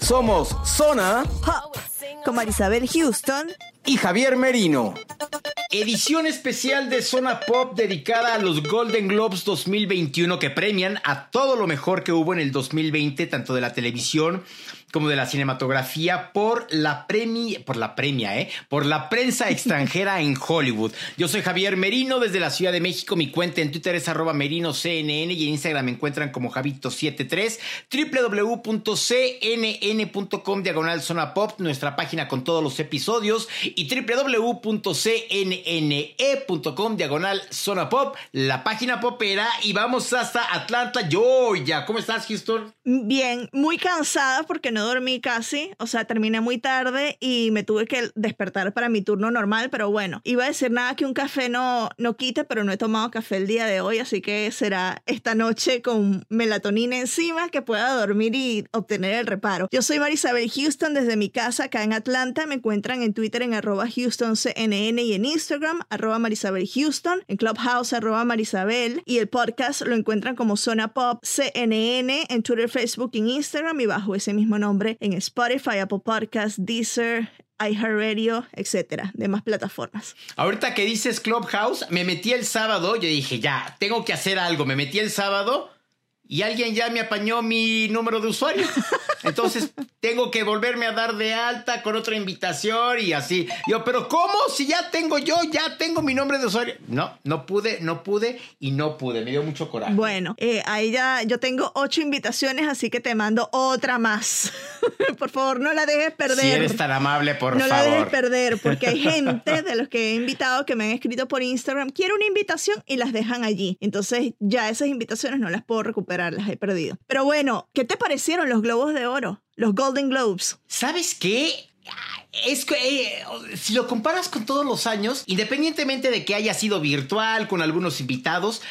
Somos Zona con Marisabel Houston y Javier Merino. Edición especial de Zona Pop dedicada a los Golden Globes 2021 que premian a todo lo mejor que hubo en el 2020, tanto de la televisión como de la cinematografía por la premi por la premia, ¿eh? Por la prensa extranjera en Hollywood. Yo soy Javier Merino desde la Ciudad de México. Mi cuenta en Twitter es arroba merinoCNN y en Instagram me encuentran como Javito73 www.cnn.com diagonal zona pop, nuestra página con todos los episodios y www.cnne.com diagonal zona pop, la página popera y vamos hasta Atlanta, Georgia. ¿Cómo estás, Houston? Bien, muy cansada porque no dormí casi, o sea, terminé muy tarde y me tuve que despertar para mi turno normal, pero bueno, iba a decir nada que un café no, no quite, pero no he tomado café el día de hoy, así que será esta noche con melatonina encima que pueda dormir y obtener el reparo. Yo soy Marisabel Houston desde mi casa acá en Atlanta, me encuentran en Twitter en arroba HoustonCNN y en Instagram arroba Marisabel Houston, en Clubhouse arroba Marisabel y el podcast lo encuentran como Zona Pop CNN en Twitter, Facebook en Instagram y bajo ese mismo nombre en Spotify, Apple Podcasts, Deezer, iHeartRadio, etcétera, demás plataformas. Ahorita que dices Clubhouse, me metí el sábado, yo dije, ya, tengo que hacer algo. Me metí el sábado y alguien ya me apañó mi número de usuario. Entonces tengo que volverme a dar de alta con otra invitación y así. Yo, pero ¿cómo? Si ya tengo yo, ya tengo mi nombre de usuario. No, no pude, no pude y no pude. Me dio mucho coraje. Bueno, eh, ahí ya yo tengo ocho invitaciones, así que te mando otra más. por favor, no la dejes perder. Si eres tan amable, por no favor. la dejes perder, porque hay gente de los que he invitado que me han escrito por Instagram, quiero una invitación y las dejan allí. Entonces ya esas invitaciones no las puedo recuperar, las he perdido. Pero bueno, ¿qué te parecieron los Globos de Oro? Los Golden Globes. ¿Sabes qué? Es que eh, si lo comparas con todos los años, independientemente de que haya sido virtual con algunos invitados,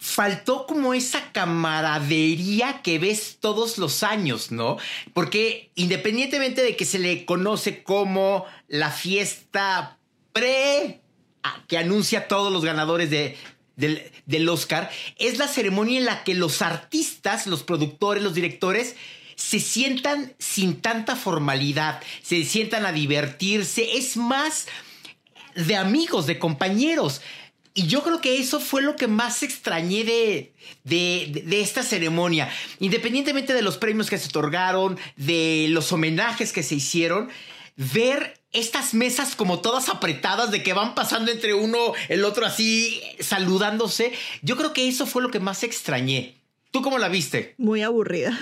faltó como esa camaradería que ves todos los años, ¿no? Porque independientemente de que se le conoce como la fiesta pre ah, que anuncia todos los ganadores de, del, Oscar, es la ceremonia en la que los artistas, los productores, los directores, se sientan sin tanta formalidad, se sientan a divertirse, es más de amigos, de compañeros. Y yo creo que eso fue lo que más extrañé de, de, esta ceremonia. Independientemente de los premios que se otorgaron, de los homenajes que se hicieron, ver estas mesas como todas apretadas de que van pasando entre uno, el otro así, saludándose, yo creo que eso fue lo que más extrañé. ¿Tú cómo la viste? Muy aburrida.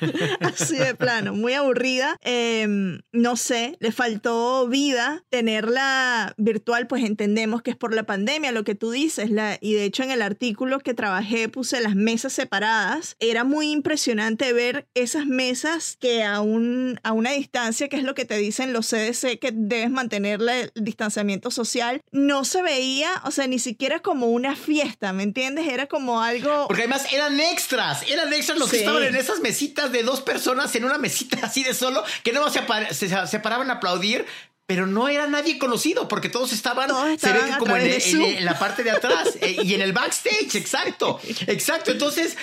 Así de plano, muy aburrida. Eh, no sé, le faltó vida. Tenerla virtual, pues entendemos que es por la pandemia, lo que tú dices. La, y de hecho, en el artículo que trabajé puse las mesas separadas. Era muy impresionante ver esas mesas que a, un, a una distancia, que es lo que te dicen los CDC, que debes mantener el distanciamiento social, no se veía, o sea, ni siquiera como una fiesta, ¿me entiendes? Era como algo. Porque además eran extras, eran extras los sí. que estaban en esas mesitas de dos personas en una mesita así de solo, que no se, se, se paraban a aplaudir, pero no era nadie conocido porque todos estaban, todos estaban se ve como en, en, en, la parte de atrás eh, y en el backstage, exacto, exacto. Entonces,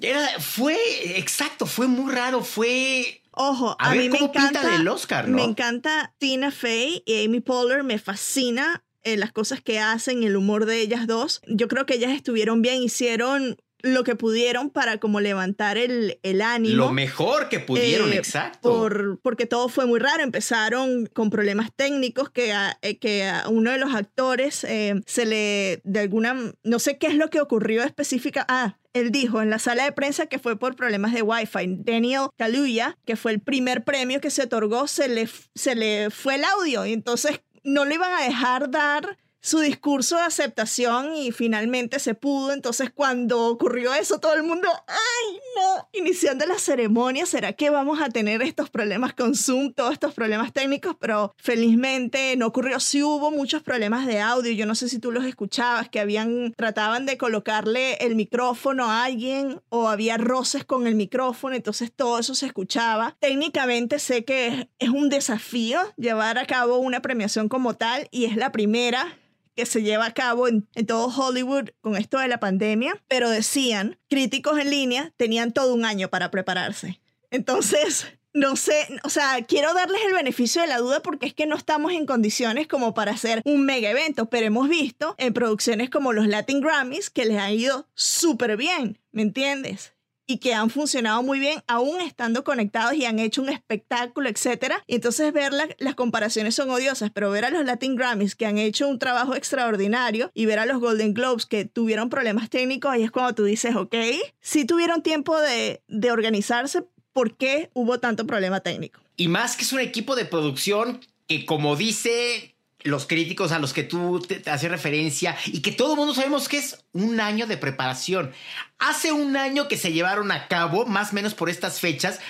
era, fue, exacto, fue muy raro, fue... Ojo, a, a ver mí cómo me encanta pinta Oscar, ¿no? Me encanta Tina Fey y Amy Poehler, me fascina eh, las cosas que hacen, el humor de ellas dos. Yo creo que ellas estuvieron bien, hicieron lo que pudieron para como levantar el, el ánimo. Lo mejor que pudieron, eh, exacto. Por, porque todo fue muy raro. Empezaron con problemas técnicos que a, eh, que a uno de los actores eh, se le, de alguna, no sé qué es lo que ocurrió específica. Ah, él dijo en la sala de prensa que fue por problemas de Wi-Fi. Daniel Kaluuya, que fue el primer premio que se otorgó, se le, se le fue el audio y entonces no le iban a dejar dar su discurso de aceptación y finalmente se pudo. Entonces cuando ocurrió eso, todo el mundo, ¡ay, no! Iniciando la ceremonia, ¿será que vamos a tener estos problemas con Zoom, todos estos problemas técnicos? Pero felizmente no ocurrió. Sí hubo muchos problemas de audio. Yo no sé si tú los escuchabas, que habían, trataban de colocarle el micrófono a alguien o había roces con el micrófono, entonces todo eso se escuchaba. Técnicamente sé que es un desafío llevar a cabo una premiación como tal y es la primera que se lleva a cabo en, todo Hollywood con esto de la pandemia, pero decían, críticos en línea tenían todo un año para prepararse. Entonces, no sé, o sea, quiero darles el beneficio de la duda porque es que no estamos en condiciones como para hacer un mega evento, pero hemos visto en producciones como los Latin Grammys que les ha ido súper bien, ¿me entiendes? Y que han funcionado muy bien aún estando conectados y han hecho un espectáculo, etcétera. Y entonces ver la, las comparaciones son odiosas, pero ver a los Latin Grammys que han hecho un trabajo extraordinario y ver a los Golden Globes que tuvieron problemas técnicos, ahí es cuando tú dices, ok, si tuvieron tiempo de, de organizarse, ¿por qué hubo tanto problema técnico? Y más que es un equipo de producción que como dice los críticos a los que tú te, te haces referencia y que todo el mundo sabemos que es un año de preparación. Hace un año que se llevaron a cabo, más o menos por estas fechas.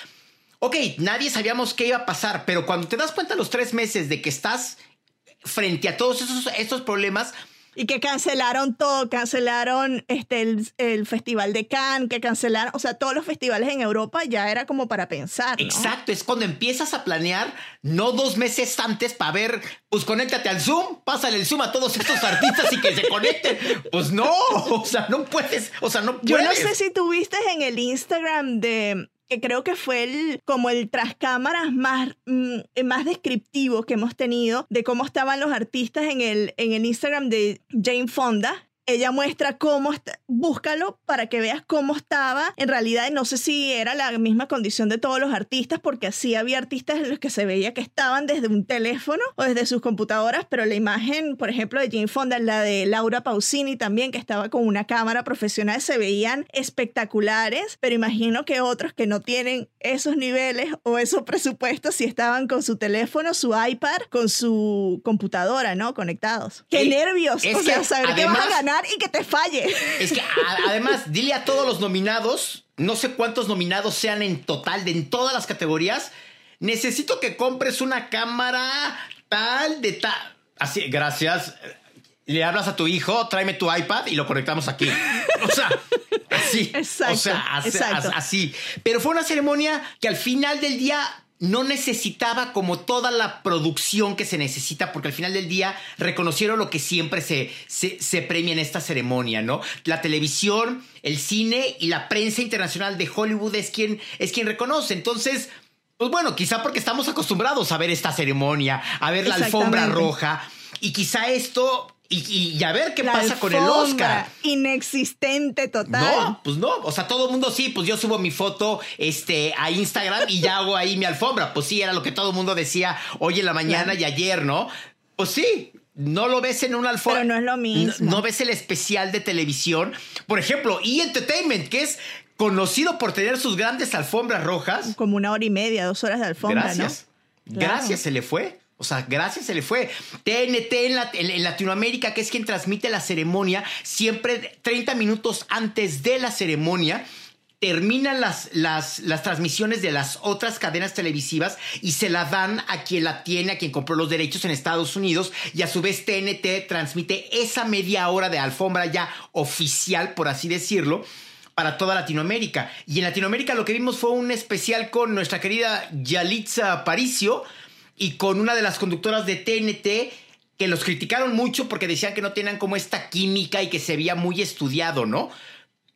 Ok, nadie sabíamos qué iba a pasar, pero cuando te das cuenta los tres meses de que estás frente a todos esos, estos problemas, y que cancelaron todo, cancelaron este, el, el, Festival de Cannes, que cancelaron, o sea, todos los festivales en Europa ya era como para pensar. ¿no? Exacto, es cuando empiezas a planear, no dos meses antes para ver, pues conéctate al Zoom, pásale el Zoom a todos estos artistas y que se conecten. Pues no, o sea, no puedes, o sea, no puedes. Yo no sé si tuviste en el Instagram de que creo que fue el, como el tras cámaras más, mm, más descriptivo que hemos tenido de cómo estaban los artistas en el, en el Instagram de Jane Fonda, ella muestra cómo está, búscalo para que veas cómo estaba. En realidad, no sé si era la misma condición de todos los artistas, porque así había artistas en los que se veía que estaban desde un teléfono o desde sus computadoras, pero la imagen, por ejemplo, de Jane Fonda, la de Laura Pausini también, que estaba con una cámara profesional, se veían espectaculares, pero imagino que otros que no tienen esos niveles o esos presupuestos, si estaban con su teléfono, su iPad, con su computadora, ¿no? Conectados. ¡Qué Y nervios! O sea, que saber que vas a además- y que te falle. Es que a- además, dile a todos los nominados, no sé cuántos nominados sean en total de en todas las categorías. Necesito que compres una cámara tal de tal. Así, gracias. Le hablas a tu hijo, tráeme tu iPad y lo conectamos aquí. O sea, así. Exacto, O sea, así, exacto. así. Pero fue una ceremonia que al final del día no necesitaba como toda la producción que se necesita, porque al final del día reconocieron lo que siempre se, se, se premia en esta ceremonia, ¿no? La televisión, el cine y la prensa internacional de Hollywood es quien, es quien reconoce. Entonces, pues bueno, quizá porque estamos acostumbrados a ver esta ceremonia, a ver la alfombra roja, y quizá esto, y, y a ver qué La pasa con el Oscar. Inexistente total. No, pues no. O sea, todo el mundo sí, pues yo subo mi foto este, a Instagram y ya hago ahí mi alfombra. Pues sí, era lo que todo el mundo decía hoy en la mañana Claro. y ayer, ¿no? Pues sí. No lo ves en una alfombra. Pero no es lo mismo. No, no ves el especial de televisión. Por ejemplo, E! Entertainment, que es conocido por tener sus grandes alfombras rojas. Como una hora y media, dos horas de alfombra, Gracias. ¿no? Claro. Gracias se le fue. O sea, gracias se le fue. TNT en, la- en- en Latinoamérica, que es quien transmite la ceremonia, siempre 30 minutos antes de la ceremonia. Terminan las, las, las transmisiones de las otras cadenas televisivas y se la dan a quien la tiene, a quien compró los derechos en Estados Unidos y a su vez TNT transmite esa media hora de alfombra ya oficial, por así decirlo, para toda Latinoamérica. Y en Latinoamérica lo que vimos fue un especial con nuestra querida Yalitza Aparicio y con una de las conductoras de TNT que los criticaron mucho porque decían que no tenían como esta química y que se veía muy estudiado, ¿no?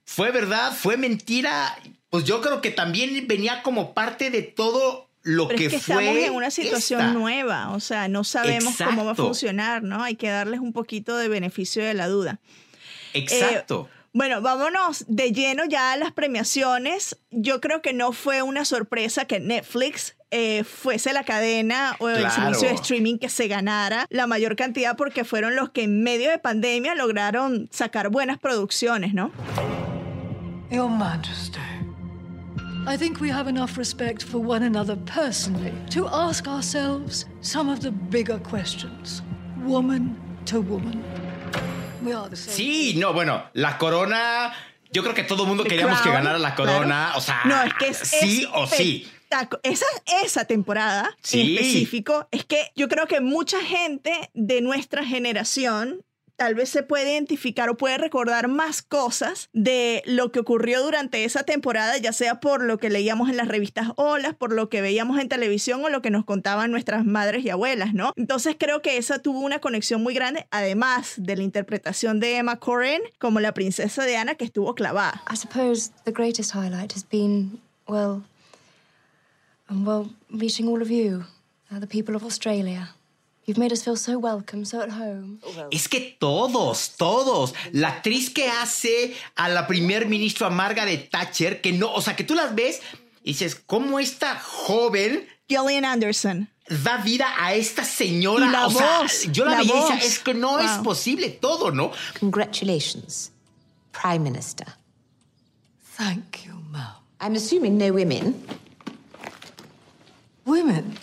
¿Fue verdad? ¿Fue mentira? Pues yo creo que también venía como parte de todo lo Pero que, es que fue. estamos en una situación esta. nueva, o sea, no sabemos cómo va a funcionar, ¿no? Hay que darles un poquito de beneficio de la duda. Exacto. Bueno, vámonos de lleno ya a las premiaciones. Yo creo que no fue una sorpresa que Netflix eh, fuese la cadena o el Claro. servicio de streaming que se ganara la mayor cantidad porque fueron los que en medio de pandemia lograron sacar buenas producciones, ¿no? Your Majesty, I think we have enough respect for one another personally to ask ourselves some of the bigger questions, woman to woman. We are the same. Sí, no, bueno, la corona. Yo creo que todo el mundo The queríamos que ganara la corona. claro. O sea, no, es que es sí o sí. Esa, esa temporada en Sí. específico, es que yo creo que mucha gente de nuestra generación tal vez se puede identificar o puede recordar más cosas de lo que ocurrió durante esa temporada, ya sea por lo que leíamos en las revistas Olas, por lo que veíamos en televisión o lo que nos contaban nuestras madres y abuelas, ¿no? Entonces creo que esa tuvo una conexión muy grande, además de la interpretación de Emma Corrin como la princesa Diana que estuvo clavada. I suppose the greatest highlight has been, well, um, well, meeting all of you, uh, the people of Australia. You've made us feel so welcome, so at home. Es que todos, todos. La actriz que hace a la primer ministra Margaret Thatcher, que no, o sea, que tú las ves y dices, ¿cómo esta joven Gillian Anderson. da vida a esta señora? Y la o sea, voz, yo la, la veía y decía, es que no es Wow. posible todo, ¿no? Congratulations, Prime Minister. Thank you, ma'am. I'm assuming no women Women?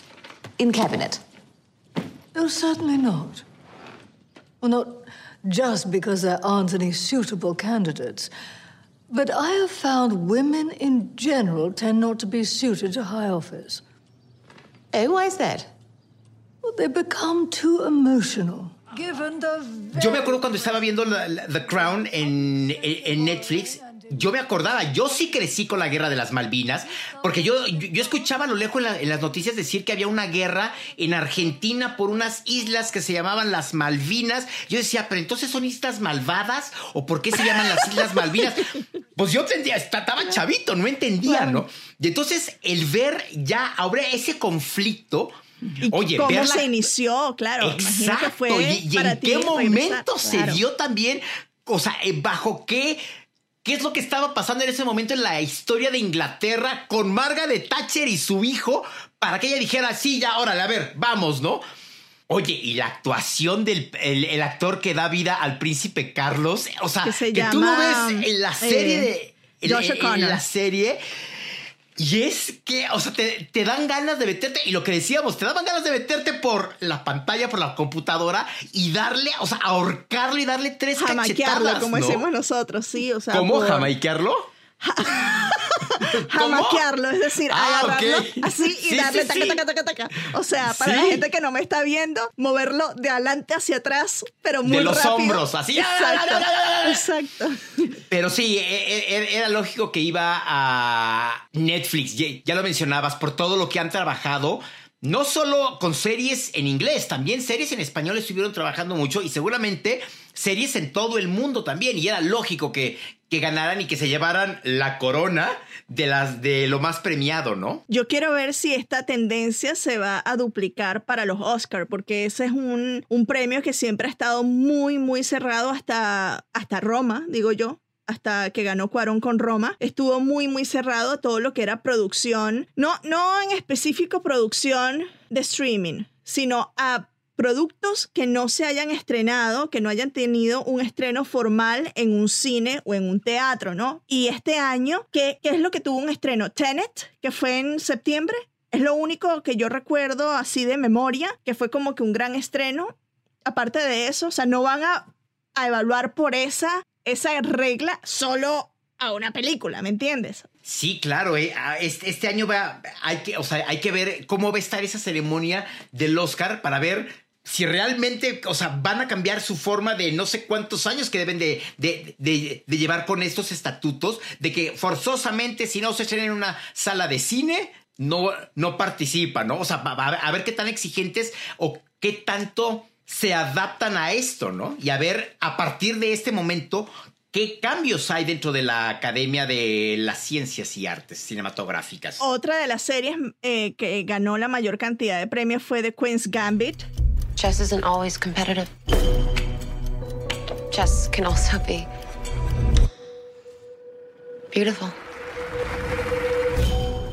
in cabinet. No, certainly not. Well, not just because there aren't any suitable candidates, but I have found women in general tend not to be suited to high office. Oh, why is that? Well, they become too emotional. Given the Yo me acuerdo cuando estaba viendo la- la- The Crown en, en- en Netflix. Yo me acordaba, yo sí crecí con la guerra de las Malvinas, porque yo, yo, yo escuchaba a lo lejos en, la- en las noticias decir que había una guerra en Argentina por unas islas que se llamaban las Malvinas. Yo decía, pero entonces son islas malvadas o por qué se llaman las islas Malvinas? Pues yo entendía, estaba chavito, no entendía, ¿no? Y entonces el ver ya ahora ese conflicto, ¿Y oye, cómo verla- se inició? Claro, que fue y, en qué momento se claro. dio también, o sea, eh, bajo qué, qué es lo que estaba pasando en ese momento en la historia de Inglaterra con Margaret Thatcher y su hijo para que ella dijera, sí, ya, órale, a ver, vamos, ¿no? Oye, y la actuación del el, el actor que da vida al príncipe Carlos, o sea, Que se que tú lo ves en la serie eh, de... en- Josh en- en O'Connor. la serie y es que, o sea, te, te dan ganas de meterte, y lo que decíamos, te daban ganas de meterte por la pantalla, por la computadora y darle, o sea, ahorcarlo y darle tres cachetadas. como ¿no? decimos nosotros, sí, o sea, ¿Cómo? por- ¿Jamaiquearlo? Jamaquearlo, es decir, Ah, agarrarlo así y Sí, darle sí, taca, sí. taca, taca, taca. O sea, para la gente que no me está viendo, moverlo de adelante hacia atrás, pero muy De los rápido. hombros, así. Exacto, exacto. Pero sí, e- e- era lógico que iba a Netflix, ya, ya lo mencionabas, por todo lo que han trabajado. No solo con series en inglés, también series en español estuvieron trabajando mucho y seguramente series en todo el mundo también. Y era lógico que, que ganaran y que se llevaran la corona de las de lo más premiado, ¿no? Yo quiero ver si esta tendencia se va a duplicar para los Oscar, porque ese es un, un premio que siempre ha estado muy, muy cerrado hasta, hasta Roma, digo yo. Hasta que ganó Cuarón con Roma, estuvo muy, muy cerrado a todo lo que era producción, no, no en específico producción de streaming, sino a productos que no se hayan estrenado, que no hayan tenido un estreno formal en un cine o en un teatro, ¿no? Y este año, ¿qué, qué es lo que tuvo un estreno? Tenet, que fue en septiembre. Es lo único que yo recuerdo así de memoria, que fue como que un gran estreno. Aparte de eso, o sea, no van a, a evaluar por esa, esa regla solo a una película, ¿me entiendes? Sí, claro, eh, ah, este, año va, hay que, o sea, hay que ver cómo va a estar esa ceremonia del Oscar para ver si realmente, o sea, van a cambiar su forma de no sé cuántos años que deben de, de- llevar con estos estatutos, de que forzosamente si no se estrena en una sala de cine, no, no participa, ¿no? O sea, va a ver qué tan exigentes o qué tanto se adaptan a esto, ¿no? Y a ver a partir de este momento qué cambios hay dentro de la Academia de las Ciencias y Artes Cinematográficas. Otra de las series eh, que ganó la mayor cantidad de premios fue The Queen's Gambit. Chess isn't always competitive. Chess can also be beautiful.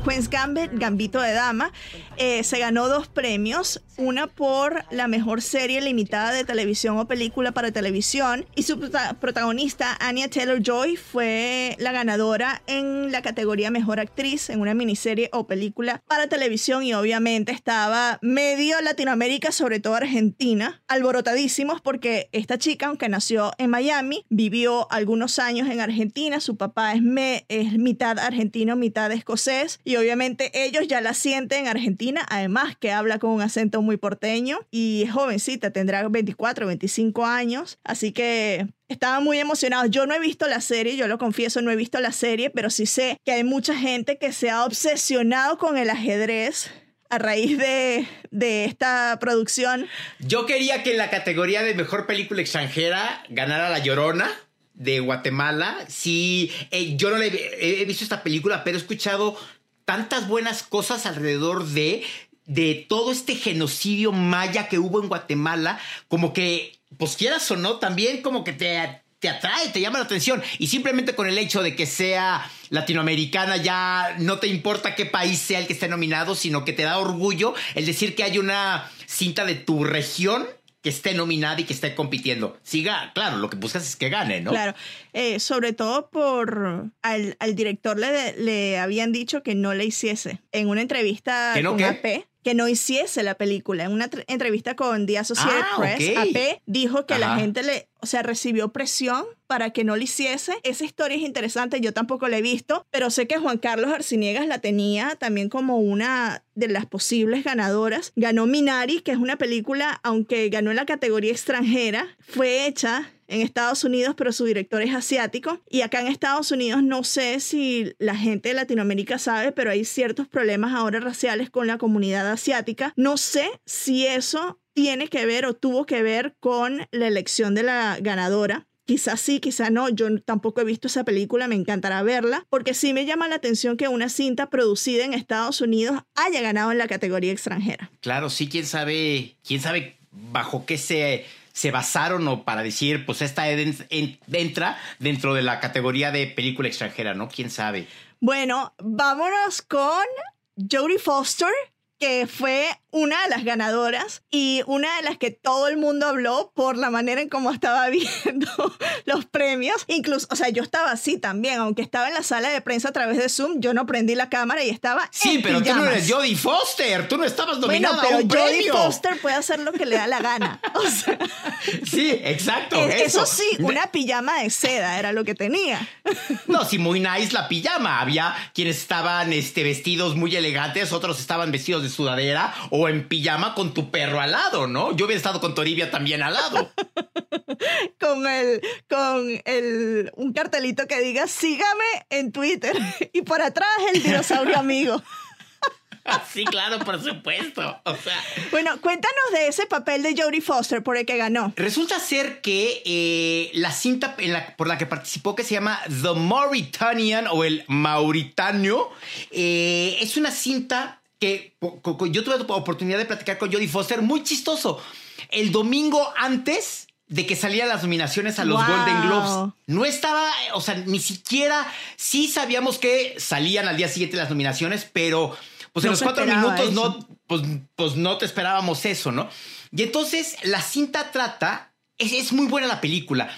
Queen's Gambit, Gambito de Dama, eh, se ganó dos premios, una por la mejor serie limitada de televisión o película para televisión y su prota- protagonista Anya Taylor-Joy fue la ganadora en la categoría Mejor Actriz en una miniserie o película para televisión y obviamente estaba medio Latinoamérica, sobre todo Argentina, alborotadísimos porque esta chica, aunque nació en Miami, vivió algunos años en Argentina, su papá es, me- es mitad argentino, mitad escocés y obviamente ellos ya la sienten en Argentina, además que habla con un acento muy porteño y es jovencita, tendrá 24, 25 años, así que estaban muy emocionados. Yo no he visto la serie, yo lo confieso, no he visto la serie, pero sí sé que hay mucha gente que se ha obsesionado con el ajedrez a raíz de, de esta producción. Yo quería que en la categoría de mejor película extranjera ganara La Llorona de Guatemala. Sí, eh, yo no le he, he visto esta película, pero he escuchado tantas buenas cosas alrededor de de todo este genocidio maya que hubo en Guatemala, como que, pues quieras o no, también como que te, te atrae, te llama la atención. Y simplemente con el hecho de que sea latinoamericana, ya no te importa qué país sea el que esté nominado, sino que te da orgullo el decir que hay una cinta de tu región que esté nominada y que esté compitiendo. Siga, claro, lo que buscas es que gane, ¿no? Claro, eh, sobre todo por al, al director le, le habían dicho que no le hiciese en una entrevista ¿Que no con qué? AP que no hiciese la película. En una tr- entrevista con The Associated Ah, Press. AP dijo que la gente le, o sea, recibió presión para que no lo hiciese. Esa historia es interesante, yo tampoco la he visto, pero sé que Juan Carlos Arciniegas la tenía también como una de las posibles ganadoras. Ganó Minari, que es una película, aunque ganó en la categoría extranjera, fue hecha en Estados Unidos, pero su director es asiático. Y acá en Estados Unidos no sé si la gente de Latinoamérica sabe, pero hay ciertos problemas ahora raciales con la comunidad asiática. No sé si eso tiene que ver o tuvo que ver con la elección de la ganadora. Quizás sí, quizás no. Yo tampoco he visto esa película, me encantará verla, porque sí me llama la atención que una cinta producida en Estados Unidos haya ganado en la categoría extranjera. Claro, sí, quién sabe, quién sabe bajo qué se, se basaron o para decir, pues esta en- en- entra dentro de la categoría de película extranjera, ¿no? ¿Quién sabe? Bueno, vámonos con Jodie Foster, que fue una de las ganadoras y una de las que todo el mundo habló por la manera en cómo estaba viendo los premios. Incluso, o sea, yo estaba así también, aunque estaba en la sala de prensa a través de Zoom, yo no prendí la cámara y estaba Sí, en pero tú no pijamas. eres Jodie Foster, tú no estabas Bueno, nominada pero a un Jodie premio. Foster puede hacer lo que le da la gana. O sea, Sí, exacto. es- eso. eso sí, una pijama de seda era lo que tenía. No, sí, muy nice la pijama. Había quienes estaban este, vestidos muy elegantes, otros estaban vestidos de sudadera o en pijama con tu perro al lado, ¿no? Yo hubiera estado con Toribia también al lado. con el con el un cartelito que diga sígame en Twitter y por atrás el dinosaurio amigo. sí, claro, por supuesto. O sea, Bueno, cuéntanos de ese papel de Jodie Foster por el que ganó. Resulta ser que eh, la cinta en la- por la que participó, que se llama The Mauritanian o el Mauritanio, eh, es una cinta que yo tuve la oportunidad de platicar con Jodie Foster, muy chistoso. El domingo antes de que salieran las nominaciones a los Wow. Golden Globes. No estaba, o sea, ni siquiera, sí sabíamos que salían al día siguiente las nominaciones, pero pues en No los se cuatro minutos eso. no, pues, pues no te esperábamos eso, ¿no? Y entonces la cinta trata, es, es muy buena la película.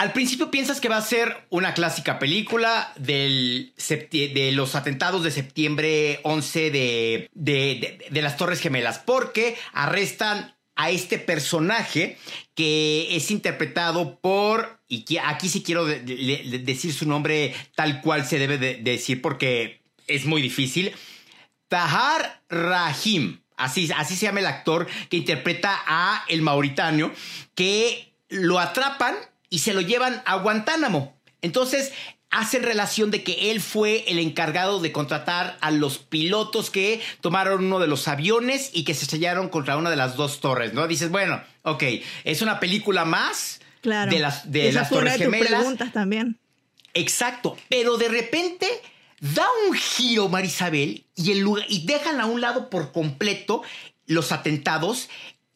Al principio piensas que va a ser una clásica película del de los atentados de septiembre 11 de, de, de- las Torres Gemelas, porque arrestan a este personaje que es interpretado por, y aquí sí quiero de- de- de- decir su nombre tal cual se debe de- de decir porque es muy difícil, Tahar Rahim. Así, así se llama el actor que interpreta a el mauritano, que lo atrapan y se lo llevan a Guantánamo. Entonces hacen relación de que él fue el encargado de contratar a los pilotos que tomaron uno de los aviones y que se estrellaron contra una de las dos torres, ¿no? Dices, bueno, ok, es una película más Claro. de las, de Esa las torres de gemelas. preguntas también. Exacto, pero de repente da un giro Marisabel y, el lugar, y dejan a un lado por completo los atentados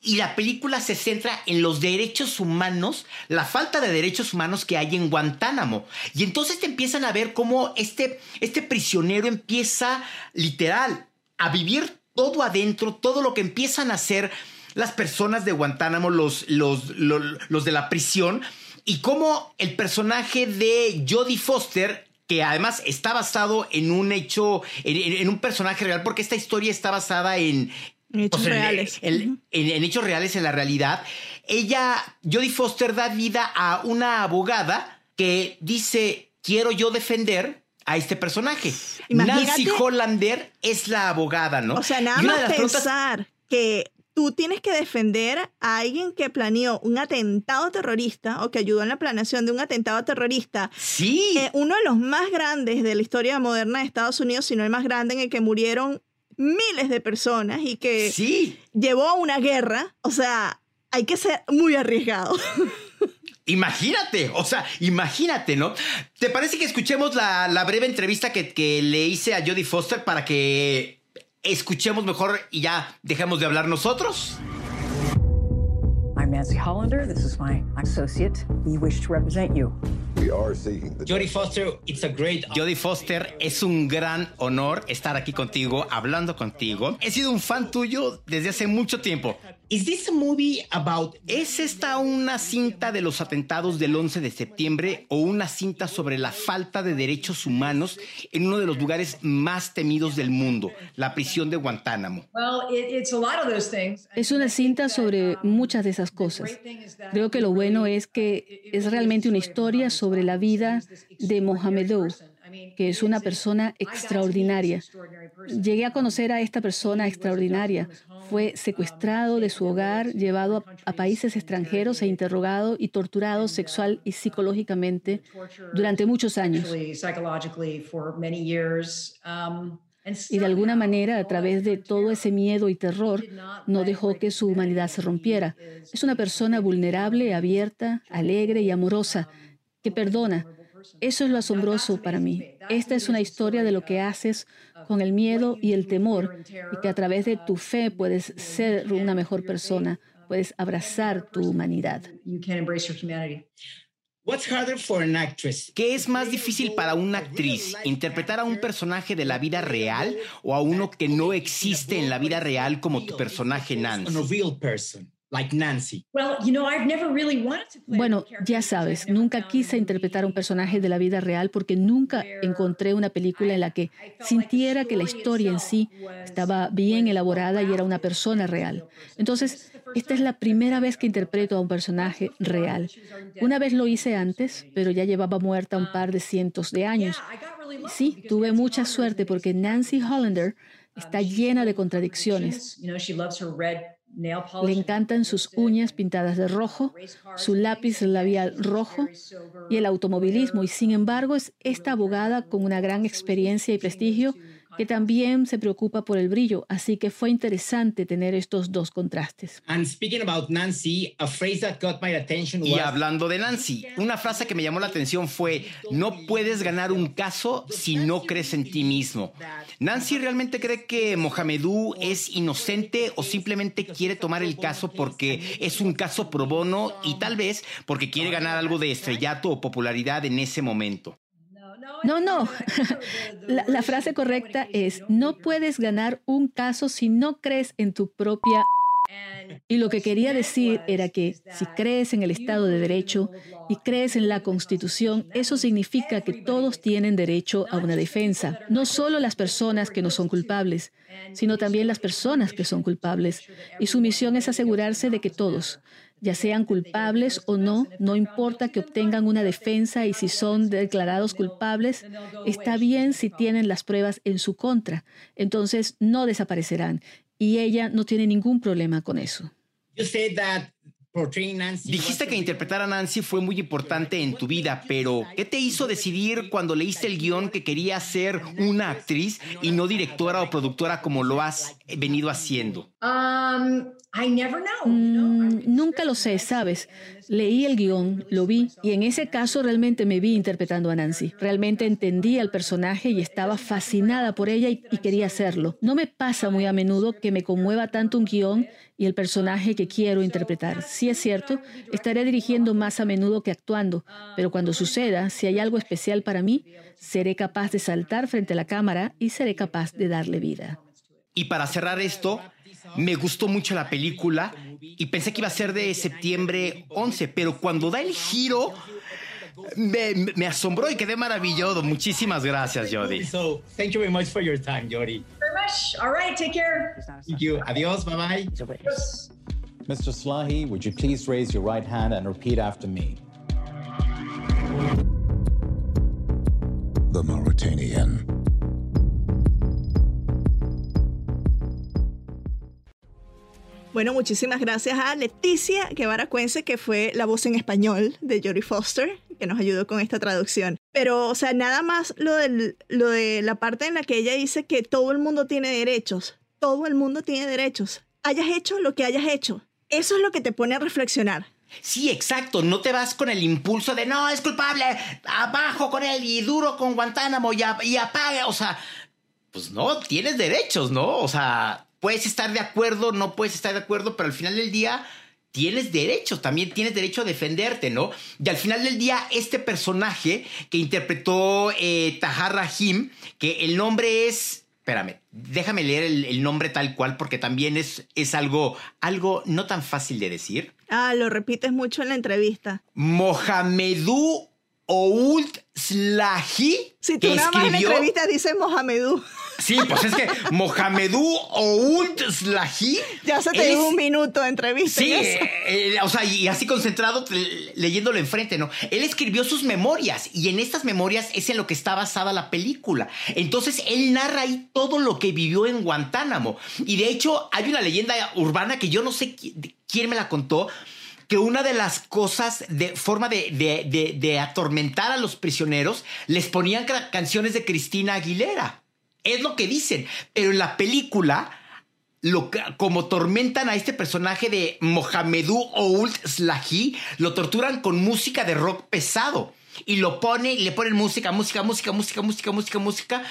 y la película se centra en los derechos humanos, la falta de derechos humanos que hay en Guantánamo. Y entonces te empiezan a ver cómo este, este prisionero empieza literal a vivir todo adentro, todo lo que empiezan a hacer las personas de Guantánamo, los, los, los, de la prisión, y cómo el personaje de Jodie Foster que además está basado en un hecho, en, un personaje real, porque esta historia está basada en, hechos reales. En, hechos reales, en la realidad. Ella, Jodie Foster, da vida a una abogada que dice: Quiero yo defender a este personaje. Nancy Hollander es la abogada, ¿no? O sea, nada más pensar que tú tienes que defender a alguien que planeó un atentado terrorista o que ayudó en la planeación de un atentado terrorista. Sí. Eh, uno de los más grandes de la historia moderna de Estados Unidos, sino el más grande en el que murieron miles de personas y que sí. llevó a una guerra. O sea, hay que ser muy arriesgado. Imagínate, o sea, imagínate, ¿no? ¿Te parece que escuchemos la, breve entrevista que, que le hice a Jodie Foster para que escuchemos mejor y ya dejemos de hablar nosotros? I'm Nancy Hollander. This is my associate. We wish to represent you. Jodie Foster, it's a great Jodie Foster, es un gran honor estar aquí contigo, hablando contigo. He sido un fan tuyo desde hace mucho tiempo. Is this a movie about... ¿Es esta una cinta de los atentados del 11 de septiembre o una cinta sobre la falta de derechos humanos en uno de los lugares más temidos del mundo, la prisión de Guantánamo? Es una cinta sobre muchas de esas cosas. Creo que lo bueno es que es realmente una historia sobre la vida de Mohamedou que es una persona extraordinaria. Llegué a conocer a esta persona extraordinaria. Fue secuestrado de su hogar, llevado a, países extranjeros e interrogado y torturado sexual y psicológicamente durante muchos años. Y de alguna manera, a través de todo ese miedo y terror, no dejó que su humanidad se rompiera. Es una persona vulnerable, abierta, alegre y amorosa, que perdona, eso es lo asombroso para mí. Esta es una historia de lo que haces con el miedo y el temor y que a través de tu fe puedes ser una mejor persona, puedes abrazar tu humanidad. ¿Qué es más difícil para una actriz? ¿Interpretar a un personaje de la vida real o a uno que no existe en la vida real como tu personaje Nancy? Bueno, ya sabes, nunca quise interpretar a un personaje de la vida real porque nunca encontré una película en la que sintiera que la historia en sí estaba bien elaborada y era una persona real. Entonces, esta es la primera vez que interpreto a un personaje real. Una vez lo hice antes, pero ya llevaba muerta un par de cientos de años. Sí, tuve mucha suerte porque Nancy Hollander está llena de contradicciones. Le encantan sus uñas pintadas de rojo, su lápiz labial rojo y el automovilismo. Y sin embargo es esta abogada con una gran experiencia y prestigio que también se preocupa por el brillo, así que fue interesante tener estos dos contrastes. y hablando de Nancy, una frase que me llamó la atención fue, no puedes ganar un caso si no crees en ti mismo. Nancy realmente cree que Mohamedou es inocente o simplemente quiere tomar el caso porque es un caso pro bono y tal vez porque quiere ganar algo de estrellato o popularidad en ese momento. No, no. La, frase correcta es, no puedes ganar un caso si no crees en tu propia... Y lo que quería decir era que si crees en el Estado de Derecho y crees en la Constitución, eso significa que todos tienen derecho a una defensa, no solo las personas que no son culpables, sino también las personas que son culpables. Y su misión es asegurarse de que todos, ya sean culpables o no, no importa que obtengan una defensa y si son declarados culpables, está bien si tienen las pruebas en su contra, entonces no desaparecerán y ella no tiene ningún problema con eso. Dijiste que interpretar a Nancy fue muy importante en tu vida, pero ¿qué te hizo decidir cuando leíste el guion que querías ser una actriz y no directora o productora como lo has venido haciendo? Um, Mm, nunca lo sé, ¿sabes? Leí el guion, lo vi, y en ese caso realmente me vi interpretando a Nancy. Realmente entendí al personaje y estaba fascinada por ella y, quería hacerlo. No me pasa muy a menudo que me conmueva tanto un guion y el personaje que quiero interpretar. Si es cierto, estaré dirigiendo más a menudo que actuando, pero cuando suceda, si hay algo especial para mí, seré capaz de saltar frente a la cámara y seré capaz de darle vida. Y para cerrar esto, me gustó mucho la película y pensé que iba a ser de septiembre 11, pero cuando da el giro me, me asombró y quedé maravillado. Muchísimas gracias, Jody. So, thank you very much for your time, Jody. Very much. All right, take care. Thank you. Adios. Bye bye. Mr. Slahi, would you please raise your right hand and repeat after me? The Mauritanian. Bueno, muchísimas gracias a Leticia Guevara Cuense, que fue la voz en español de Jodie Foster, que nos ayudó con esta traducción. Pero, o sea, nada más lo, del, lo de la parte en la que ella dice que todo el mundo tiene derechos. Todo el mundo tiene derechos. Hayas hecho lo que hayas hecho. Eso es lo que te pone a reflexionar. Sí, exacto. No te vas con el impulso de no, es culpable, abajo con él y duro con Guantánamo y, y apaga. O sea, pues no, tienes derechos, ¿no? O sea, puedes estar de acuerdo, no puedes estar de acuerdo, pero al final del día tienes derecho, también tienes derecho a defenderte, ¿no? Y al final del día, este personaje que interpretó eh, Tahar Rahim, que el nombre es, espérame, déjame leer el, nombre tal cual porque también es, es algo, algo no tan fácil de decir. Ah, lo repites mucho en la entrevista. Mohamedou Ould Slahi. Si tú nada más en la entrevista dices Mohamedou. Sí, pues es que Mohamedou Ould Slahi. Ya se te dio un minuto de entrevista. Sí, eh, o sea, y así concentrado leyéndolo enfrente, ¿no? Él escribió sus memorias y en estas memorias es en lo que está basada la película. Entonces él narra ahí todo lo que vivió en Guantánamo. Y de hecho, hay una leyenda urbana que yo no sé quién me la contó que una de las cosas de forma de, de, de, atormentar a los prisioneros les ponían canciones de Cristina Aguilera. Es lo que dicen. Pero en la película, lo, como tormentan a este personaje de Mohamedou Ould Slahi, lo torturan con música de rock pesado. Y lo pone, le ponen música, música, música, música, música, música, música.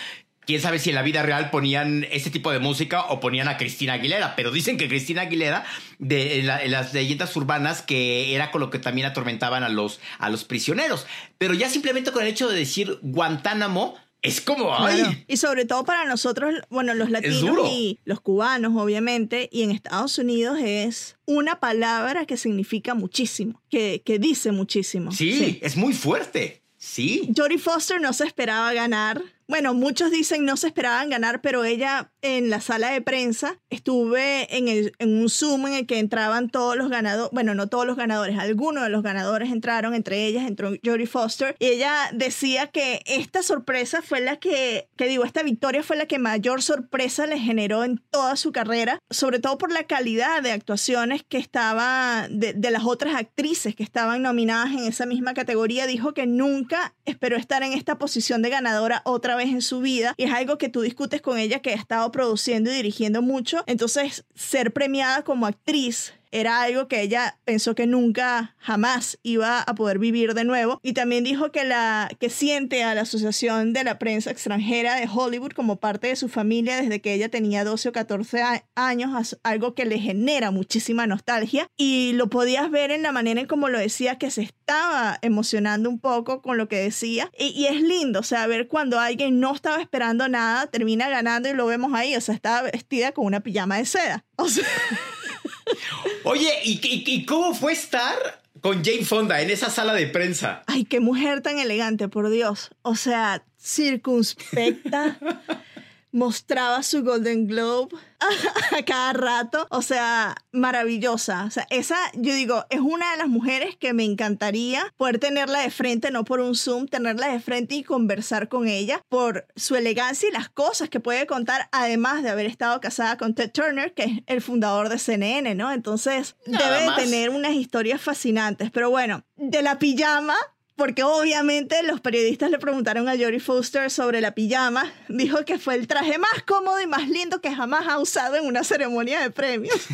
Quién sabe si en la vida real ponían este tipo de música o ponían a Cristina Aguilera, pero dicen que Cristina Aguilera, de las leyendas urbanas, que era con lo que también atormentaban a los, a los prisioneros. Pero ya simplemente con el hecho de decir Guantánamo, es como, ay. Y sobre todo para nosotros, bueno, los latinos y los cubanos, obviamente, y en Estados Unidos es una palabra que significa muchísimo, que, que dice muchísimo. Sí, es muy fuerte. Sí. Jodie Foster no se esperaba ganar bueno, muchos dicen no se esperaban ganar, pero ella en la sala de prensa estuve en, el, en un Zoom en el que entraban todos los ganadores, bueno, no todos los ganadores, algunos de los ganadores entraron, entre ellas entró Jodie Foster, y ella decía que esta sorpresa fue la que, que digo, esta victoria fue la que mayor sorpresa le generó en toda su carrera, sobre todo por la calidad de actuaciones que estaba, de, de las otras actrices que estaban nominadas en esa misma categoría, dijo que nunca esperó estar en esta posición de ganadora otra vez en su vida y es algo que tú discutes con ella que ha estado produciendo y dirigiendo mucho. Entonces, ser premiada como actriz era algo que ella pensó que nunca jamás iba a poder vivir de nuevo. Y también dijo que la que siente a la Asociación de la Prensa Extranjera de Hollywood como parte de su familia desde que ella tenía 12 o 14 años, algo que le genera muchísima nostalgia. Y lo podías ver en la manera en como lo decía que se estaba emocionando un poco con lo que decía. Y, y es lindo, o sea, ver cuando alguien no estaba esperando nada, termina ganando y lo vemos ahí, o sea, estaba vestida con una pijama de seda. O sea, Oye, ¿y, cómo fue estar con Jane Fonda en esa sala de prensa? Ay, qué mujer tan elegante, por Dios. O sea, circunspecta. mostraba su Golden Globe a cada rato. O sea, maravillosa. O sea, esa, yo digo, es una de las mujeres que me encantaría poder tenerla de frente, no por un Zoom, tenerla de frente y conversar con ella por su elegancia y las cosas que puede contar, además de haber estado casada con Ted Turner, que es el fundador de CNN, ¿no? Entonces, debe tener unas historias fascinantes. Pero bueno, de la pijama porque obviamente los periodistas le preguntaron a Jodie Foster sobre la pijama. Dijo que fue el traje más cómodo y más lindo que jamás ha usado en una ceremonia de premios.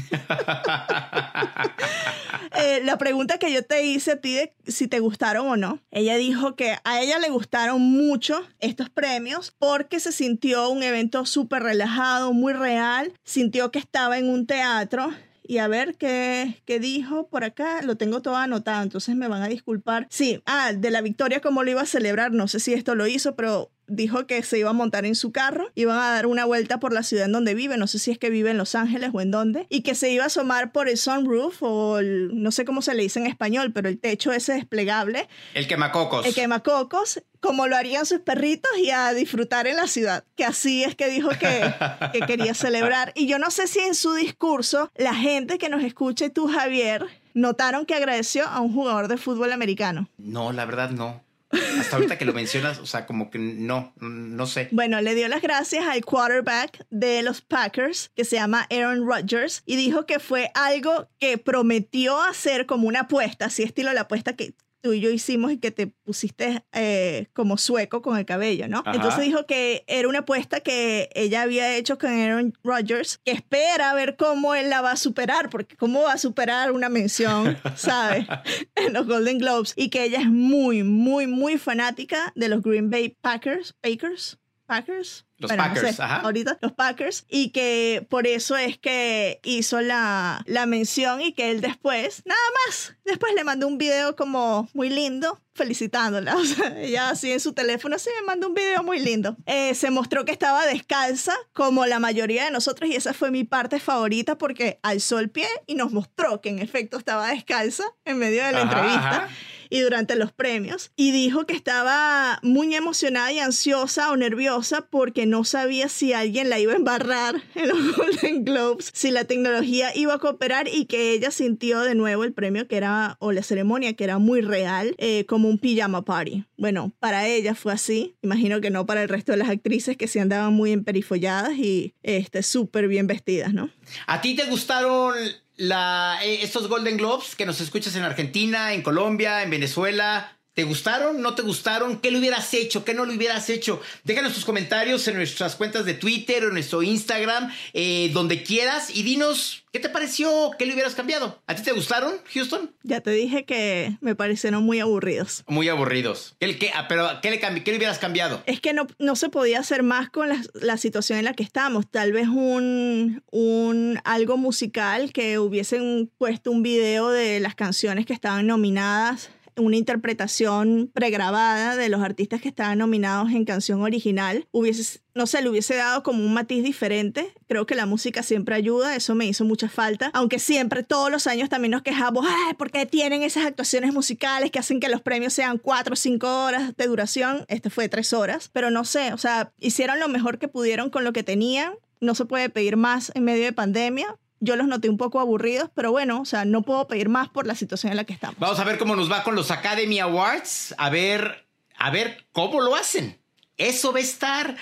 Eh, la pregunta que yo te hice a ti de si te gustaron o no, ella dijo que a ella le gustaron mucho estos premios porque se sintió un evento súper relajado, muy real, sintió que estaba en un teatro y a ver qué, qué dijo por acá. Lo tengo todo anotado, entonces me van a disculpar. Sí, ah, de la victoria, cómo lo iba a celebrar. No sé si esto lo hizo, pero dijo que se iba a montar en su carro, iban a dar una vuelta por la ciudad en donde vive, no sé si es que vive en Los Ángeles o en dónde, y que se iba a asomar por el sunroof o el- no sé cómo se le dice en español, pero el techo ese desplegable, El quemacocos. el quemacocos, como lo harían sus perritos y a disfrutar en la ciudad, que así es que dijo que, que quería celebrar. Y yo no sé si en su discurso la gente que nos escucha y tú, Javier, notaron que agradeció a un jugador de fútbol americano. No, la verdad no. Hasta ahorita que lo mencionas, o sea, como que no, no sé. Bueno, le dio las gracias al quarterback de los Packers, que se llama Aaron Rodgers, y dijo que fue algo que prometió hacer como una apuesta, así estilo la apuesta que tú y yo hicimos y que te pusiste eh, como sueco con el cabello, ¿no? Ajá. Entonces dijo que era una apuesta que ella había hecho con Aaron Rodgers, que espera ver cómo él la va a superar, porque cómo va a superar una mención, ¿sabes? en los Golden Globes, y que ella es muy, muy, muy fanática de los Green Bay Packers, Packers, Packers. Los Packers, sé, ajá. ahorita los Packers y que por eso es que hizo la, la mención y que él después, nada más, después le mandó un video como muy lindo felicitándola. O sea, ella así en su teléfono, sí, me mandó un video muy lindo. Eh, se mostró que estaba descalza como la mayoría de nosotros y esa fue mi parte favorita porque alzó el pie y nos mostró que en efecto estaba descalza en medio de la Ajá, entrevista ajá. Y durante los premios y dijo que estaba muy emocionada y ansiosa o nerviosa porque no sabía si alguien la iba a embarrar en los Golden Globes, si la tecnología iba a cooperar y que ella sintió de nuevo el premio que era, o la ceremonia que era muy real, eh, como un pijama party. Bueno, para ella fue así, imagino que no para el resto de las actrices que se andaban muy emperifolladas y este, súper bien vestidas, ¿no? ¿A ti te gustaron la, eh, estos Golden Globes que nos escuchas en Argentina, en Colombia, en Venezuela? ¿Te gustaron? ¿No te gustaron? ¿Qué le hubieras hecho? ¿Qué no le hubieras hecho? Déjanos tus comentarios en nuestras cuentas de Twitter o en nuestro Instagram, eh, donde quieras, y dinos qué te pareció, qué le hubieras cambiado. ¿A ti te gustaron, Houston? Ya te dije que me parecieron muy aburridos. Muy aburridos. ¿Qué, qué- ah, pero ¿qué le, qué le hubieras cambiado? Es que no, no se podía hacer más con la, la situación en la que estamos. Tal vez un, un algo musical que hubiesen puesto un video de las canciones que estaban nominadas, una interpretación pregrabada de los artistas que estaban nominados en canción original. Hubiese, no sé, le hubiese dado como un matiz diferente. Creo que la música siempre ayuda, eso me hizo mucha falta. Aunque siempre, todos los años también nos quejamos, ay, ¿por qué tienen esas actuaciones musicales que hacen que los premios sean cuatro o cinco horas de duración? Este fue tres horas, pero no sé, o sea, hicieron lo mejor que pudieron con lo que tenían. No se puede pedir más en medio de pandemia. Yo los noté un poco aburridos, pero bueno, o sea, no puedo pedir más por la situación en la que estamos. Vamos a ver cómo nos va con los Academy Awards. A ver, a ver cómo lo hacen. Eso va a estar,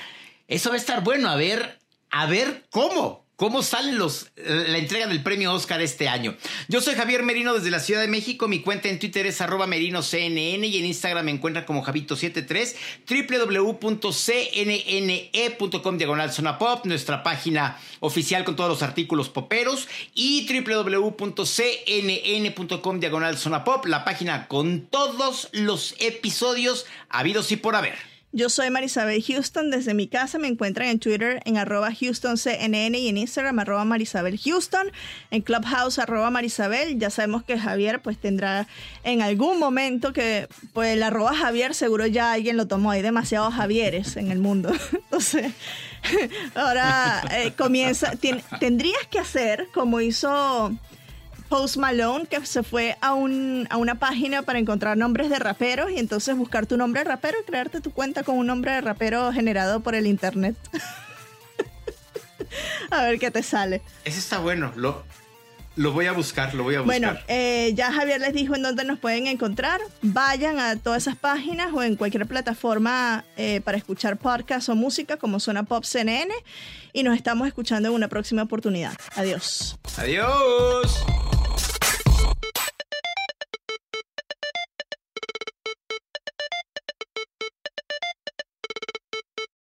eso va a estar bueno. A ver, a ver cómo. ¿Cómo salen los, la entrega del premio Oscar este año? Yo soy Javier Merino desde la Ciudad de México. Mi cuenta en Twitter es arroba merinoCNN y en Instagram me encuentran como Javito73, www.cnne.com diagonal zona pop, nuestra página oficial con todos los artículos poperos y www.cnn.com diagonal zona pop, la página con todos los episodios habidos y por haber. Yo soy Marisabel Houston. Desde mi casa me encuentran en Twitter en arroba HoustonCNN y en Instagram arroba Marisabel Houston. En Clubhouse arroba Marisabel. Ya sabemos que Javier pues tendrá en algún momento que pues el arroba Javier seguro ya alguien lo tomó. Hay demasiados Javieres en el mundo. Entonces ahora eh, comienza. tendrías que hacer como hizo... Post Malone, que se fue a, un, a una página para encontrar nombres de raperos y entonces buscar tu nombre de rapero y crearte tu cuenta con un nombre de rapero generado por el internet. a ver qué te sale. Ese está bueno, lo, lo voy a buscar, lo voy a buscar. Bueno, eh, ya Javier les dijo en dónde nos pueden encontrar. Vayan a todas esas páginas o en cualquier plataforma eh, para escuchar podcast o música como Zona Pop CNN y nos estamos escuchando en una próxima oportunidad. Adiós. Adiós.